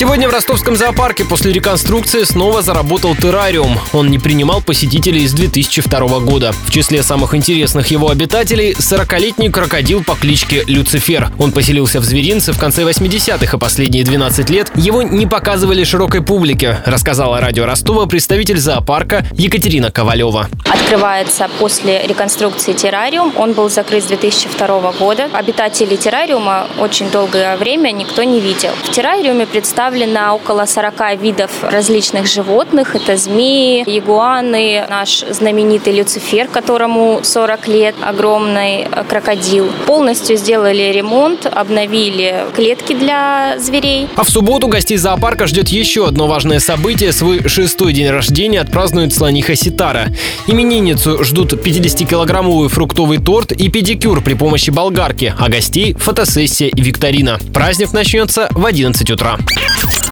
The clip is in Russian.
Сегодня в ростовском зоопарке после реконструкции снова заработал террариум. Он не принимал посетителей с 2002 года. В числе самых интересных его обитателей – 40-летний крокодил по кличке Люцифер. Он поселился в зверинце в конце 80-х, и последние 12 лет его не показывали широкой публике, рассказала радио Ростова представитель зоопарка Екатерина Ковалева. Открывается после реконструкции террариум. Он был закрыт с 2002 года. Обитателей террариума очень долгое время никто не видел. В террариуме представлены представлено около 40 видов различных животных. Это змеи, ягуаны, наш знаменитый Люцифер, которому 40 лет, огромный крокодил. Полностью сделали ремонт, обновили клетки для зверей. А в субботу гостей зоопарка ждет еще одно важное событие. Свой шестой день рождения отпразднует слониха Ситара. Именинницу ждут 50-килограммовый фруктовый торт и педикюр при помощи болгарки, а гостей – фотосессия и викторина. Праздник начнется в 11 утра.